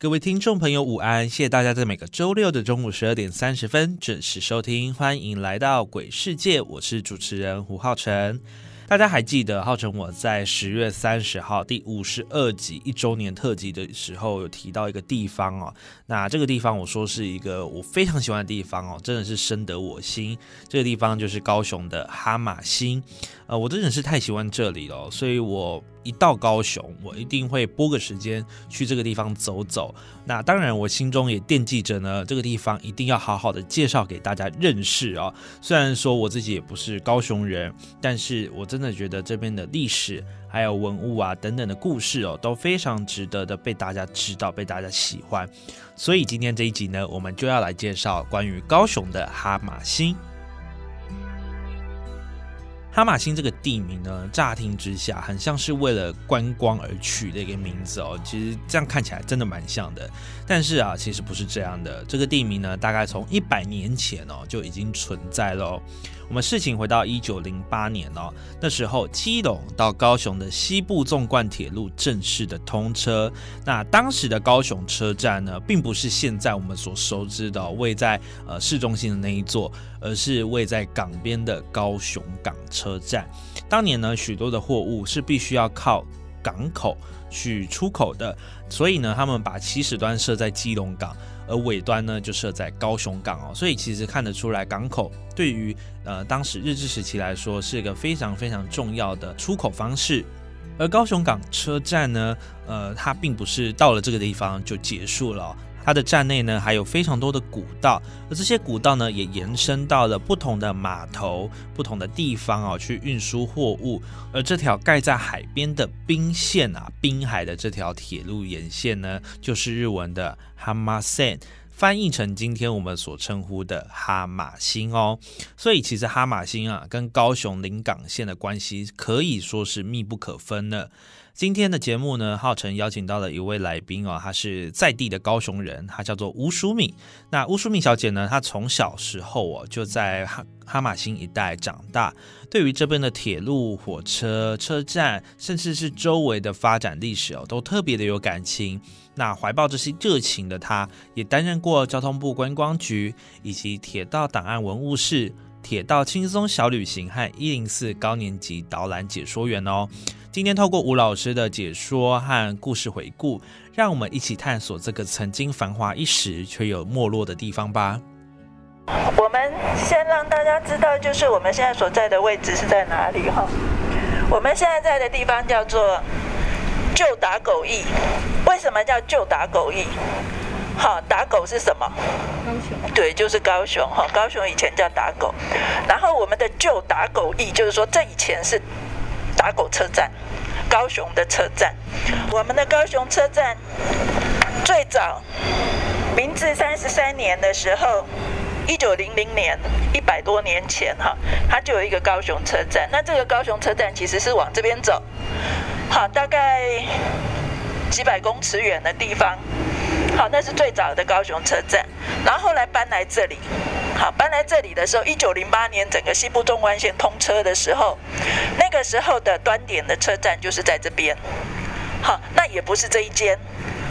各位听众朋友，午安！谢谢大家在每个周六的中午十二点三十分准时收听，欢迎来到鬼世界，我是主持人胡浩辰。大家还记得浩辰我在十月三十号第五十二集一周年特辑的时候有提到一个地方哦，那这个地方我说是一个我非常喜欢的地方哦，真的是深得我心。这个地方就是高雄的哈马星，呃，我真的是太喜欢这里了，所以我。一到高雄，我一定会拨个时间去这个地方走走。那当然，我心中也惦记着呢，这个地方一定要好好的介绍给大家认识哦。虽然说我自己也不是高雄人，但是我真的觉得这边的历史还有文物啊等等的故事哦，都非常值得的被大家知道，被大家喜欢。所以今天这一集呢，我们就要来介绍关于高雄的哈马星。哈马星这个地名呢，乍听之下很像是为了观光而取的一个名字哦。其实这样看起来真的蛮像的，但是啊，其实不是这样的。这个地名呢，大概从一百年前哦就已经存在了哦。我们事情回到一九零八年哦，那时候基隆到高雄的西部纵贯铁路正式的通车。那当时的高雄车站呢，并不是现在我们所熟知的位在呃市中心的那一座，而是位在港边的高雄港车站。当年呢，许多的货物是必须要靠港口去出口的，所以呢，他们把起始端设在基隆港。而尾端呢，就设在高雄港哦，所以其实看得出来，港口对于呃当时日治时期来说，是一个非常非常重要的出口方式。而高雄港车站呢，呃，它并不是到了这个地方就结束了。它的站内呢还有非常多的古道，而这些古道呢也延伸到了不同的码头、不同的地方啊，去运输货物。而这条盖在海边的滨线啊，滨海的这条铁路沿线呢，就是日文的哈马线，翻译成今天我们所称呼的哈马星哦。所以其实哈马星啊，跟高雄临港线的关系可以说是密不可分的。今天的节目呢，浩辰邀请到了一位来宾哦，他是在地的高雄人，他叫做吴淑敏。那吴淑敏小姐呢，她从小时候哦就在哈哈马星一带长大，对于这边的铁路、火车、车站，甚至是周围的发展历史哦，都特别的有感情。那怀抱这些热情的她，也担任过交通部观光局以及铁道档案文物室、铁道轻松小旅行和一零四高年级导览解说员哦。今天透过吴老师的解说和故事回顾，让我们一起探索这个曾经繁华一时却又没落的地方吧。我们先让大家知道，就是我们现在所在的位置是在哪里哈。我们现在在的地方叫做旧打狗驿。为什么叫旧打狗驿？好，打狗是什么？高雄。对，就是高雄哈。高雄以前叫打狗，然后我们的旧打狗驿，就是说这以前是。打狗车站，高雄的车站。我们的高雄车站最早，明治三十三年的时候，一九零零年，一百多年前哈，它就有一个高雄车站。那这个高雄车站其实是往这边走，好，大概几百公尺远的地方。好，那是最早的高雄车站，然后后来搬来这里。好，搬来这里的时候，一九零八年整个西部纵贯线通车的时候，那个时候的端点的车站就是在这边。好，那也不是这一间，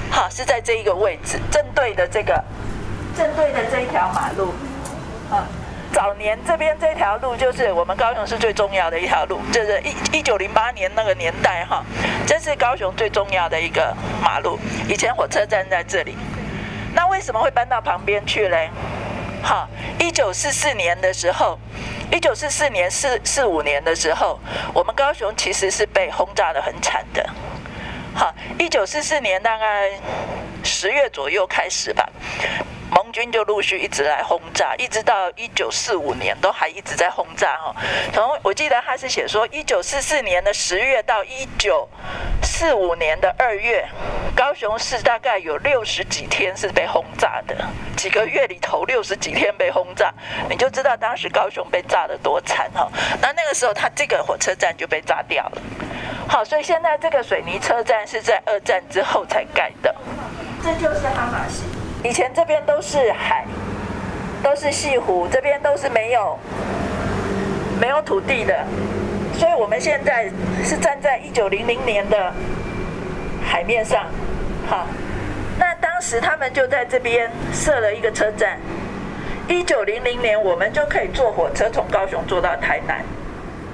好，是在这一个位置，正对的这个，正对的这一条马路。啊，早年这边这条路就是我们高雄市最重要的一条路，就是一一九零八年那个年代哈，这是高雄最重要的一个马路。以前火车站在这里，那为什么会搬到旁边去嘞？好，一九四四年的时候，一九四四年四四五年的时候，我们高雄其实是被轰炸的很惨的。好，一九四四年大概十月左右开始吧。盟军就陆续一直来轰炸，一直到一九四五年都还一直在轰炸哈。从我记得他是写说，一九四四年的十月到一九四五年的二月，高雄市大概有六十几天是被轰炸的，几个月里头六十几天被轰炸，你就知道当时高雄被炸得多惨哈。那那个时候，他这个火车站就被炸掉了。好，所以现在这个水泥车站是在二战之后才盖的，这就是哈马星。以前这边都是海，都是西湖，这边都是没有没有土地的，所以我们现在是站在一九零零年的海面上，好，那当时他们就在这边设了一个车站，一九零零年我们就可以坐火车从高雄坐到台南，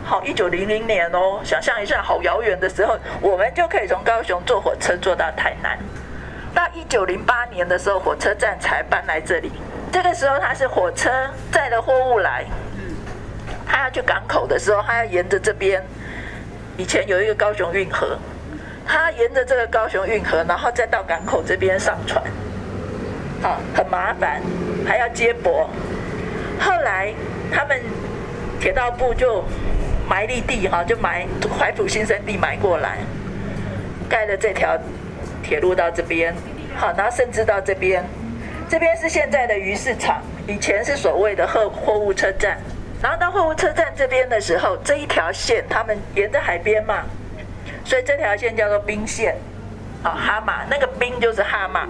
好，一九零零年哦，想象一下，好遥远的时候，我们就可以从高雄坐火车坐到台南。到一九零八年的时候，火车站才搬来这里。这个时候，它是火车载了货物来，他去港口的时候，他要沿着这边。以前有一个高雄运河，他沿着这个高雄运河，然后再到港口这边上船，好，很麻烦，还要接驳。后来他们铁道部就埋立地，哈，就埋怀浦新生地埋过来，盖了这条。铁路到这边，好，然后甚至到这边，这边是现在的鱼市场，以前是所谓的货货物车站。然后到货物车站这边的时候，这一条线，他们沿着海边嘛，所以这条线叫做滨线，好，哈马那个滨就是哈马，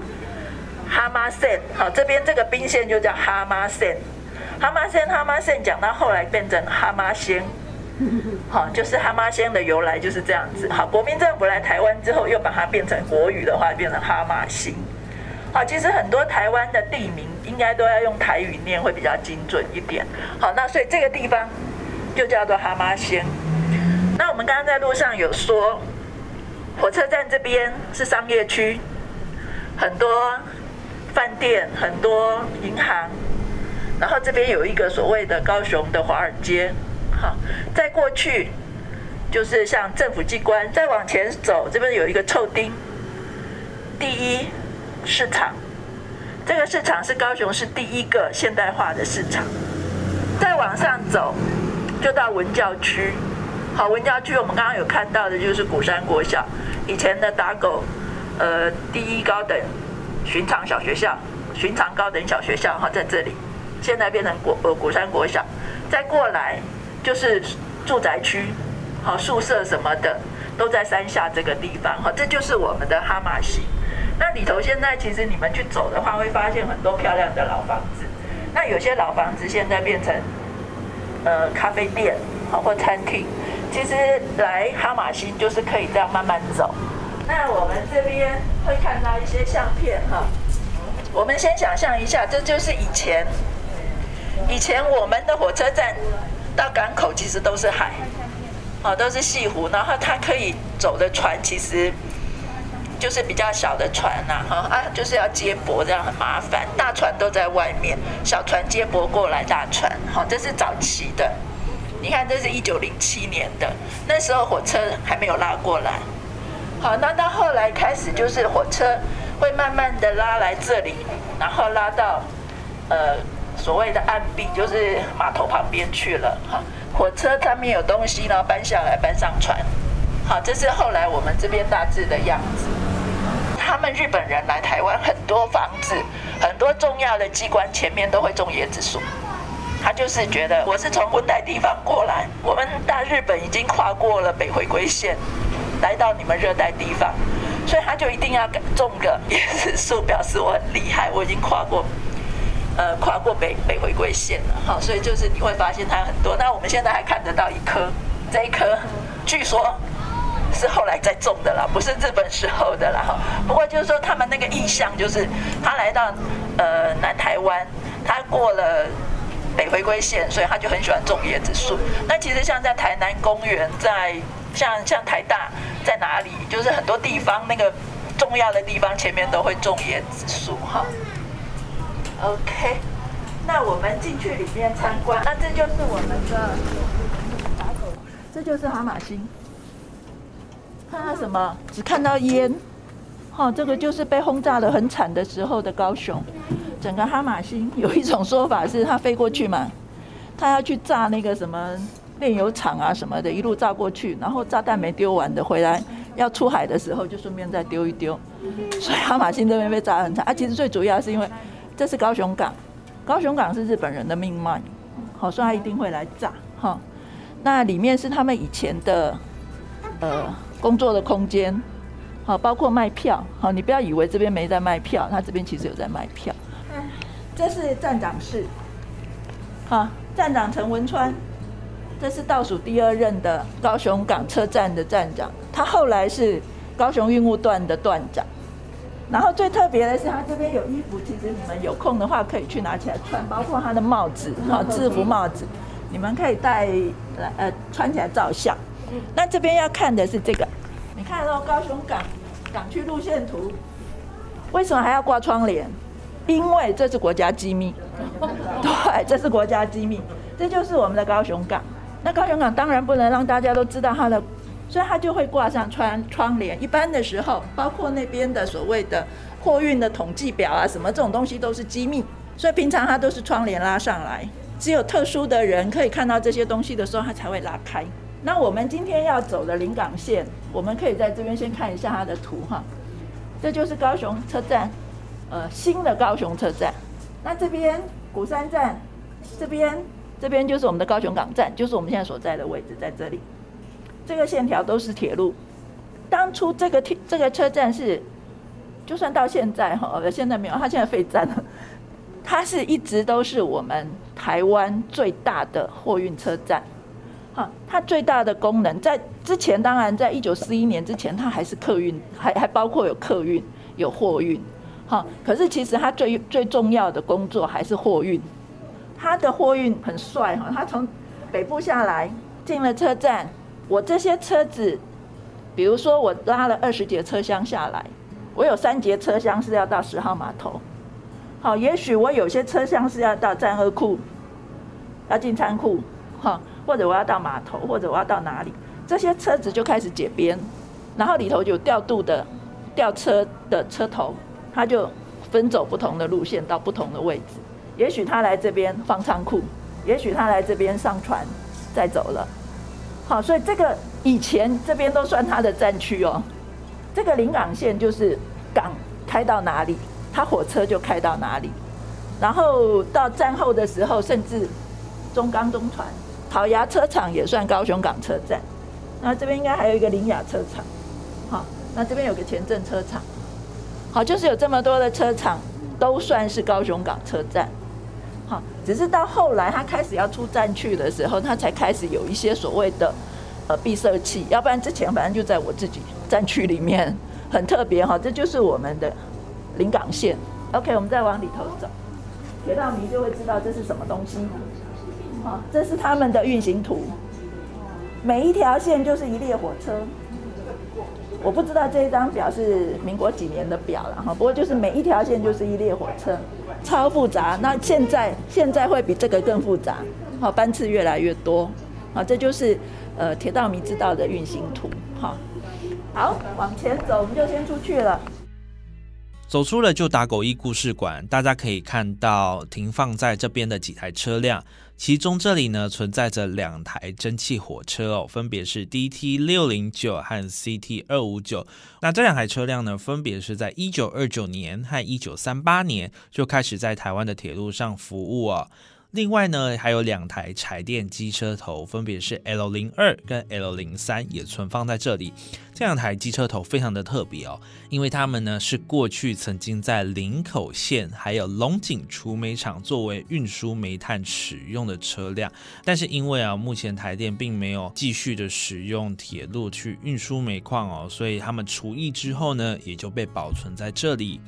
哈马线，好，这边这个滨线就叫哈马线，哈马线哈马线讲到后来变成哈马仙。好，就是哈马仙的由来就是这样子。好，国民政府来台湾之后，又把它变成国语的话，变成哈马星。好，其实很多台湾的地名应该都要用台语念，会比较精准一点。好，那所以这个地方就叫做蛤蟆仙。那我们刚刚在路上有说，火车站这边是商业区，很多饭店，很多银行，然后这边有一个所谓的高雄的华尔街。好，再过去就是像政府机关，再往前走，这边有一个臭丁第一市场，这个市场是高雄市第一个现代化的市场。再往上走，就到文教区。好，文教区我们刚刚有看到的就是古山国小，以前的打狗，呃，第一高等寻常小学校，寻常高等小学校哈，在这里，现在变成古呃古山国小。再过来。就是住宅区，好宿舍什么的都在山下这个地方，好，这就是我们的哈马西。那里头现在其实你们去走的话，会发现很多漂亮的老房子。那有些老房子现在变成呃咖啡店，好或餐厅。其实来哈马星就是可以这样慢慢走。那我们这边会看到一些相片哈。我们先想象一下，这就是以前以前我们的火车站。到港口其实都是海，哦，都是西湖，然后它可以走的船其实就是比较小的船呐，哈啊，就是要接驳，这样很麻烦。大船都在外面，小船接驳过来大船，好，这是早期的。你看，这是一九零七年的，那时候火车还没有拉过来。好，那到后来开始就是火车会慢慢的拉来这里，然后拉到呃。所谓的岸壁就是码头旁边去了哈，火车上面有东西呢，搬下来搬上船，好，这是后来我们这边大致的样子。他们日本人来台湾，很多房子、很多重要的机关前面都会种椰子树，他就是觉得我是从温带地方过来，我们大日本已经跨过了北回归线，来到你们热带地方，所以他就一定要种个椰子树，表示我很厉害，我已经跨过。呃，跨过北北回归线了，好，所以就是你会发现它很多。那我们现在还看得到一棵，这一棵据说是后来再种的啦，不是日本时候的啦。不过就是说他们那个意向就是他来到呃南台湾，他过了北回归线，所以他就很喜欢种椰子树。那其实像在台南公园，在像像台大在哪里，就是很多地方那个重要的地方前面都会种椰子树，哈。OK，那我们进去里面参观，那这就是我们的打狗，这就是哈马星。看到什么？只看到烟。哈，这个就是被轰炸的很惨的时候的高雄，整个哈马星有一种说法是他飞过去嘛，他要去炸那个什么炼油厂啊什么的，一路炸过去，然后炸弹没丢完的回来，要出海的时候就顺便再丢一丢，所以哈马星这边被炸很惨。啊，其实最主要是因为这是高雄港，高雄港是日本人的命脉，好，所以他一定会来炸哈。那里面是他们以前的呃工作的空间。好，包括卖票。好，你不要以为这边没在卖票，他这边其实有在卖票。这是站长室。好，站长陈文川，这是倒数第二任的高雄港车站的站长，他后来是高雄运务段的段长。然后最特别的是，他这边有衣服，其实你们有空的话可以去拿起来穿，包括他的帽子，哈，制服帽子，你们可以戴来呃穿起来照相。那这边要看的是这个。看到高雄港港区路线图，为什么还要挂窗帘？因为这是国家机密。对，这是国家机密。这就是我们的高雄港。那高雄港当然不能让大家都知道它的，所以它就会挂上窗窗帘。一般的时候，包括那边的所谓的货运的统计表啊，什么这种东西都是机密，所以平常它都是窗帘拉上来，只有特殊的人可以看到这些东西的时候，它才会拉开。那我们今天要走的临港线，我们可以在这边先看一下它的图哈。这就是高雄车站，呃，新的高雄车站。那这边鼓山站，这边这边就是我们的高雄港站，就是我们现在所在的位置在这里。这个线条都是铁路。当初这个铁这个车站是，就算到现在哈，现在没有，它现在废站了。它是一直都是我们台湾最大的货运车站。哈，它最大的功能在之前，当然在一九四一年之前，它还是客运，还还包括有客运、有货运，哈。可是其实它最最重要的工作还是货运。它的货运很帅哈，它从北部下来进了车站，我这些车子，比如说我拉了二十节车厢下来，我有三节车厢是要到十号码头，好，也许我有些车厢是要到战二库，要进仓库，哈。或者我要到码头，或者我要到哪里，这些车子就开始解编，然后里头有调度的吊车的车头，他就分走不同的路线到不同的位置。也许他来这边放仓库，也许他来这边上船再走了。好，所以这个以前这边都算他的战区哦。这个临港线就是港开到哪里，他火车就开到哪里。然后到战后的时候，甚至中钢中船。好牙车厂也算高雄港车站，那这边应该还有一个林雅车厂，好，那这边有个前镇车厂，好，就是有这么多的车厂，都算是高雄港车站，好，只是到后来他开始要出站去的时候，他才开始有一些所谓的呃闭塞器，要不然之前反正就在我自己站区里面，很特别哈，这就是我们的临港线，OK，我们再往里头走，铁道迷就会知道这是什么东西。这是他们的运行图，每一条线就是一列火车。我不知道这一张表是民国几年的表了哈，不过就是每一条线就是一列火车，超复杂。那现在现在会比这个更复杂，好，班次越来越多，好，这就是呃铁道迷知道的运行图。好，好，往前走，我们就先出去了。走出了就打狗驿故事馆，大家可以看到停放在这边的几台车辆，其中这里呢存在着两台蒸汽火车哦，分别是 DT 六零九和 CT 二五九。那这两台车辆呢，分别是在一九二九年和一九三八年就开始在台湾的铁路上服务哦。另外呢，还有两台柴电机车头，分别是 L 零二跟 L 零三，也存放在这里。这两台机车头非常的特别哦，因为它们呢是过去曾经在林口县还有龙井储煤厂作为运输煤炭使用的车辆。但是因为啊，目前台电并没有继续的使用铁路去运输煤矿哦，所以他们除役之后呢，也就被保存在这里。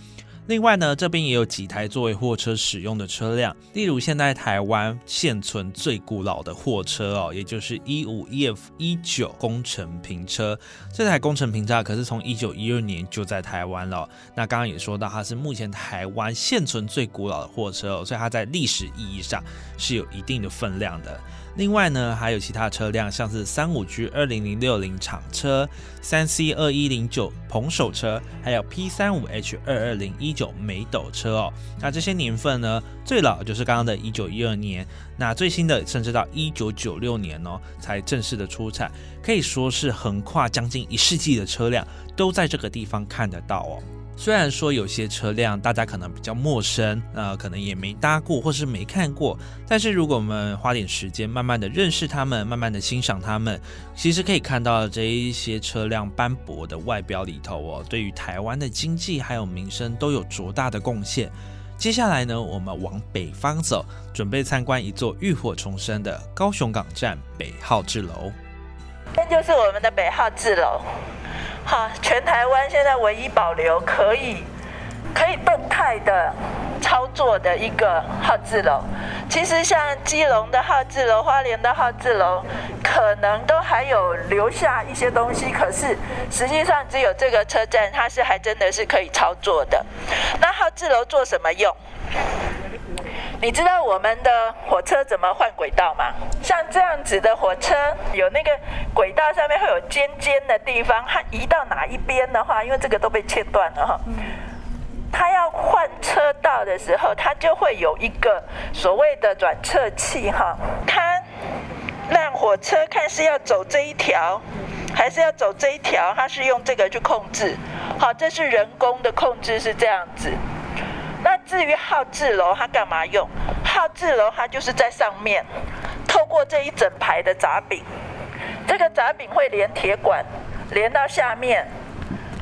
另外呢，这边也有几台作为货车使用的车辆，例如现在台湾现存最古老的货车哦，也就是一五 EF 一九工程平车。这台工程平车可是从一九一二年就在台湾了。那刚刚也说到，它是目前台湾现存最古老的货车哦，所以它在历史意义上是有一定的分量的。另外呢，还有其他车辆，像是三五 G 二零零六零厂车、三 C 二一零九捧手车，还有 P 三五 H 二二零一九美斗车哦。那这些年份呢，最老就是刚刚的一九一二年，那最新的甚至到一九九六年哦，才正式的出产，可以说是横跨将近一世纪的车辆都在这个地方看得到哦。虽然说有些车辆大家可能比较陌生，呃，可能也没搭过或是没看过，但是如果我们花点时间，慢慢的认识他们，慢慢的欣赏他们，其实可以看到这一些车辆斑驳的外表里头哦，对于台湾的经济还有民生都有卓大的贡献。接下来呢，我们往北方走，准备参观一座浴火重生的高雄港站北号志楼。这就是我们的北号字楼。好，全台湾现在唯一保留可以可以动态的操作的一个号字楼。其实像基隆的号字楼、花莲的号字楼，可能都还有留下一些东西，可是实际上只有这个车站，它是还真的是可以操作的。那号字楼做什么用？你知道我们的火车怎么换轨道吗？像这样子的火车，有那个轨道上面会有尖尖的地方，它移到哪一边的话，因为这个都被切断了哈。它要换车道的时候，它就会有一个所谓的转侧器哈，它让火车看是要走这一条，还是要走这一条，它是用这个去控制。好，这是人工的控制，是这样子。至于号字楼，它干嘛用？号字楼它就是在上面，透过这一整排的闸柄，这个闸柄会连铁管，连到下面，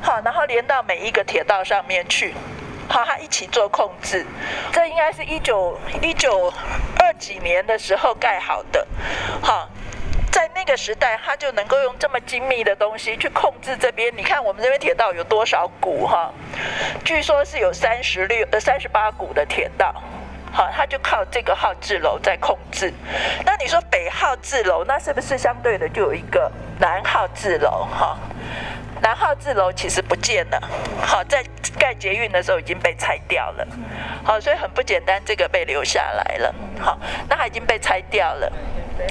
好，然后连到每一个铁道上面去，好，它一起做控制。这应该是一九一九二几年的时候盖好的，好。在那个时代，他就能够用这么精密的东西去控制这边。你看我们这边铁道有多少股哈？据说是有三十六呃三十八股的铁道，好，他就靠这个号字楼在控制。那你说北号字楼，那是不是相对的就有一个南号字楼哈？南号字楼其实不见了，好，在盖捷运的时候已经被拆掉了，好，所以很不简单，这个被留下来了，好，那它已经被拆掉了。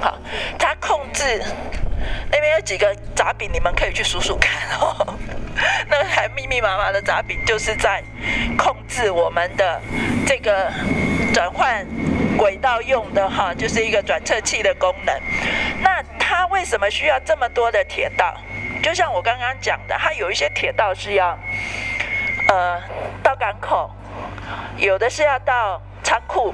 好，它控制那边有几个闸柄，你们可以去数数看哦。那还密密麻麻的闸柄，就是在控制我们的这个转换轨道用的哈，就是一个转侧器的功能。那它为什么需要这么多的铁道？就像我刚刚讲的，它有一些铁道是要呃到港口，有的是要到仓库。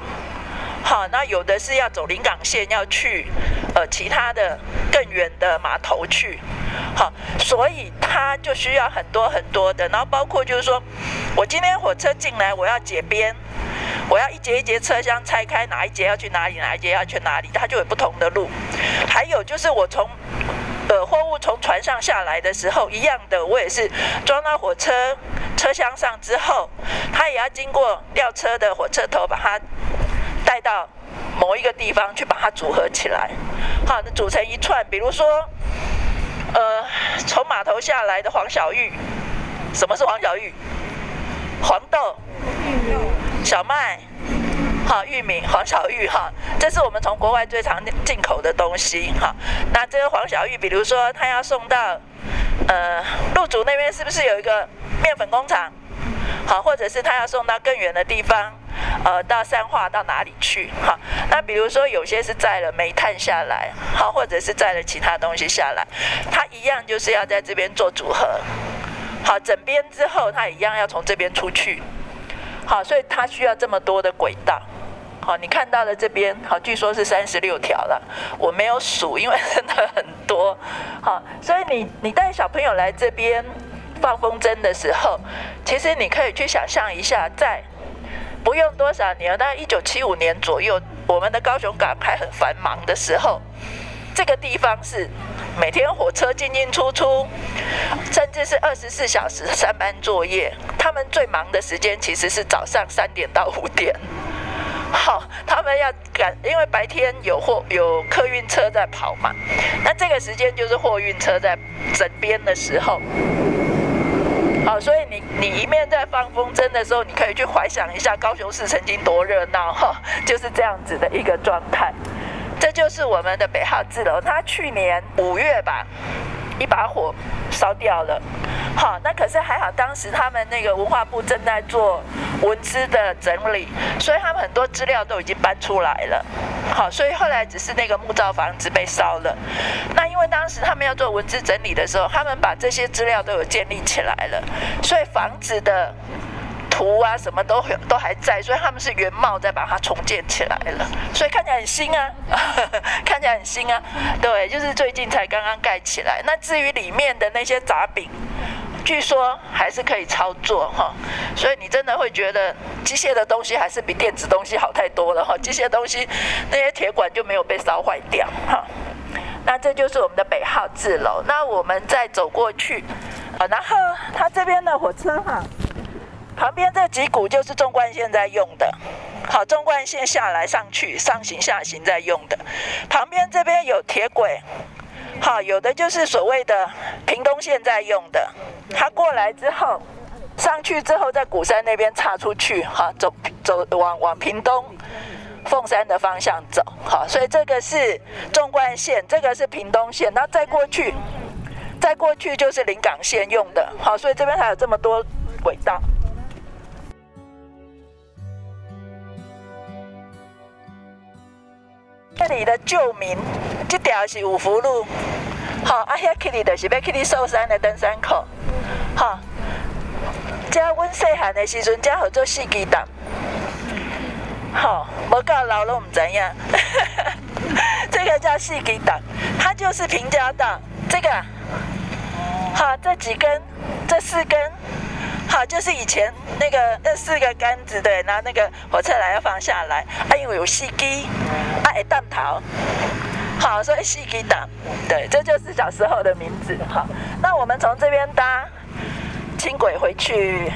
好，那有的是要走临港线，要去呃其他的更远的码头去。好，所以它就需要很多很多的，然后包括就是说，我今天火车进来，我要解编，我要一节一节车厢拆开，哪一节要去哪里，哪一节要去哪里，它就有不同的路。还有就是我从呃货物从船上下来的时候，一样的，我也是装到火车车厢上之后，它也要经过吊车的火车头把它。带到某一个地方去把它组合起来，好，那组成一串。比如说，呃，从码头下来的黄小玉，什么是黄小玉？黄豆、小麦，好，玉米、黄小玉，哈，这是我们从国外最常进口的东西，哈。那这个黄小玉，比如说，它要送到呃鹿竹那边，是不是有一个面粉工厂？好，或者是它要送到更远的地方。呃，到三化到哪里去？哈，那比如说有些是载了煤炭下来，好，或者是载了其他东西下来，它一样就是要在这边做组合，好，整编之后它一样要从这边出去，好，所以它需要这么多的轨道，好，你看到的这边，好，据说是三十六条了，我没有数，因为真的很多，好，所以你你带小朋友来这边放风筝的时候，其实你可以去想象一下，在不用多少年，大概一九七五年左右，我们的高雄港还很繁忙的时候，这个地方是每天火车进进出出，甚至是二十四小时三班作业。他们最忙的时间其实是早上三点到五点。好，他们要赶，因为白天有货有客运车在跑嘛，那这个时间就是货运车在整边的时候。好，所以你你一面在放风筝的时候，你可以去怀想一下高雄市曾经多热闹哈，就是这样子的一个状态。这就是我们的北号字楼，它去年五月吧，一把火烧掉了。好，那可是还好，当时他们那个文化部正在做文资的整理，所以他们很多资料都已经搬出来了。好，所以后来只是那个木造房子被烧了。那因为当时他们要做文资整理的时候，他们把这些资料都有建立起来了，所以房子的图啊什么都都还在，所以他们是原貌再把它重建起来了，所以看起来很新啊，看起来很新啊。对，就是最近才刚刚盖起来。那至于里面的那些杂饼，据说还是可以操作哈，所以你真的会觉得机械的东西还是比电子东西好太多了哈。机械东西那些铁管就没有被烧坏掉哈。那这就是我们的北号字楼。那我们再走过去，啊，然后它这边的火车哈，旁边这几股就是纵贯线在用的，好，纵贯线下来上去上行下行在用的，旁边这边有铁轨。好，有的就是所谓的屏东线在用的，它过来之后上去之后，在鼓山那边岔出去，哈，走走往往屏东凤山的方向走，好，所以这个是纵贯线，这个是屏东线，那再过去，再过去就是临港线用的，好，所以这边还有这么多轨道。这里的旧名，这条是五福路，好，啊，遐去里就是要去你寿山的登山口，好，这阮细汉的时阵，这叫做四季档，好，无够老拢唔知影，这个叫四季档，它就是平交道，这个，好，这几根，这四根。好，就是以前那个那四个杆子对，然后那个火车来要放下来，啊，因为有司机，啊，会弹头，好，所以司机档，对，这就是小时候的名字。好，那我们从这边搭轻轨回去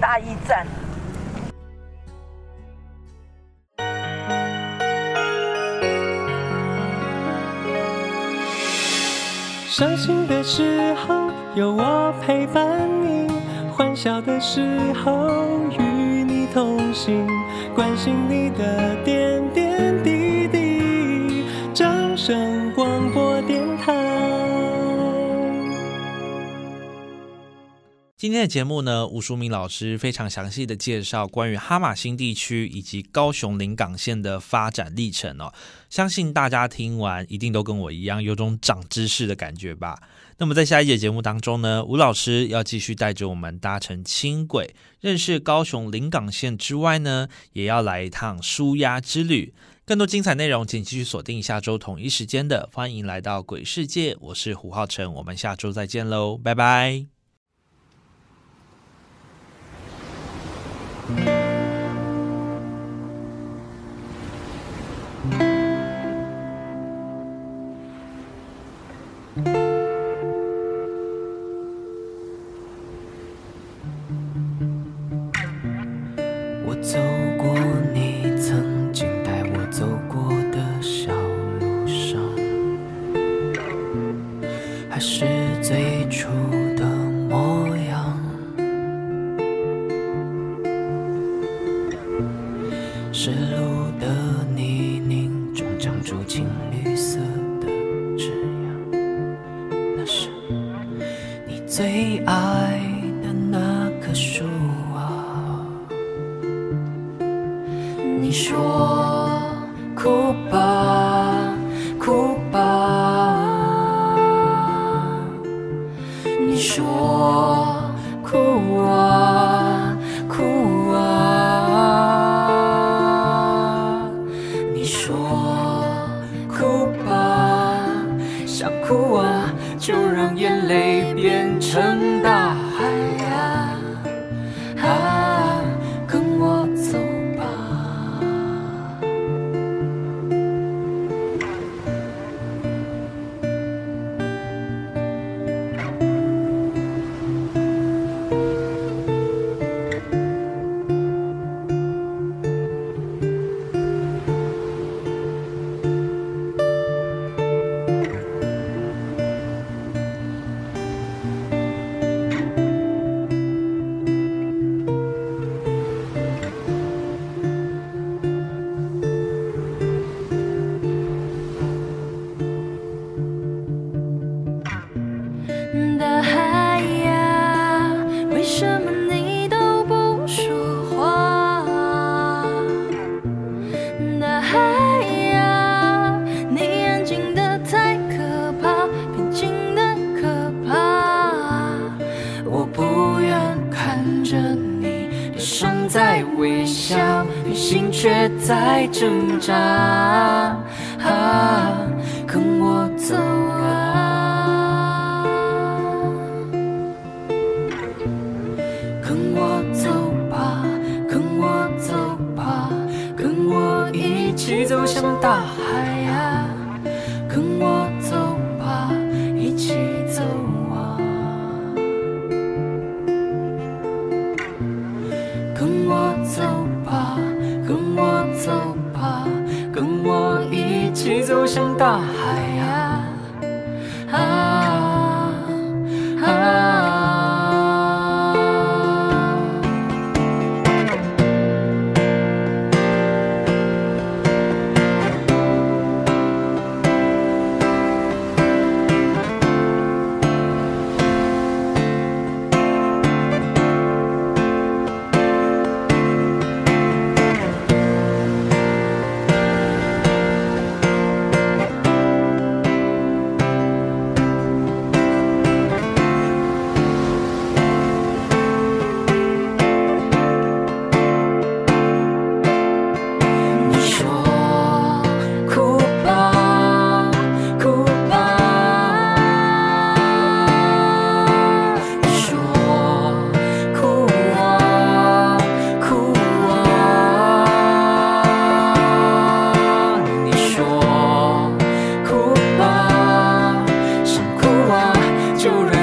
大一站。伤心的时候有我陪伴你。欢笑的时候与你同行，关心你的点点滴滴。掌声广播电台。今天的节目呢，吴淑敏老师非常详细的介绍关于哈马星地区以及高雄临港线的发展历程哦。相信大家听完一定都跟我一样有种长知识的感觉吧。那么在下一节节目当中呢，吴老师要继续带着我们搭乘轻轨，认识高雄临港线之外呢，也要来一趟舒压之旅。更多精彩内容，请继续锁定下周同一时间的《欢迎来到鬼世界》，我是胡浩辰，我们下周再见喽，拜拜。微笑，心却在挣扎。啊，跟我走啊，跟我走吧，跟我走吧，跟我一起走向大海声，大。children.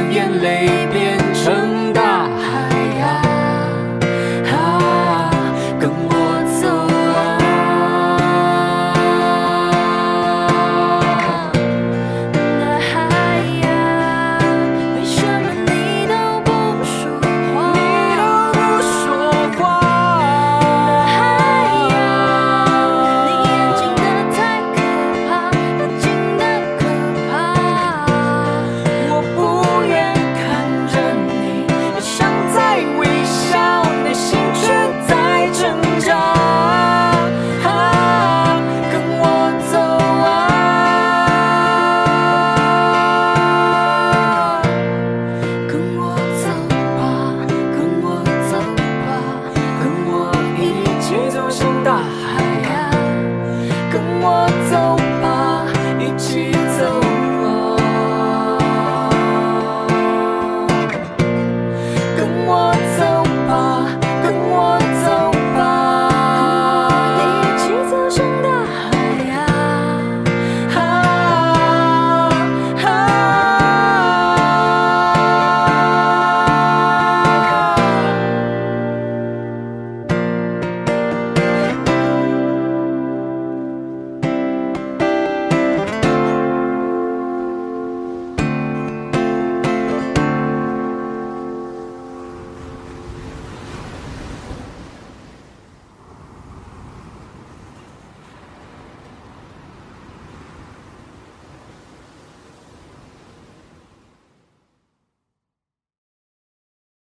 so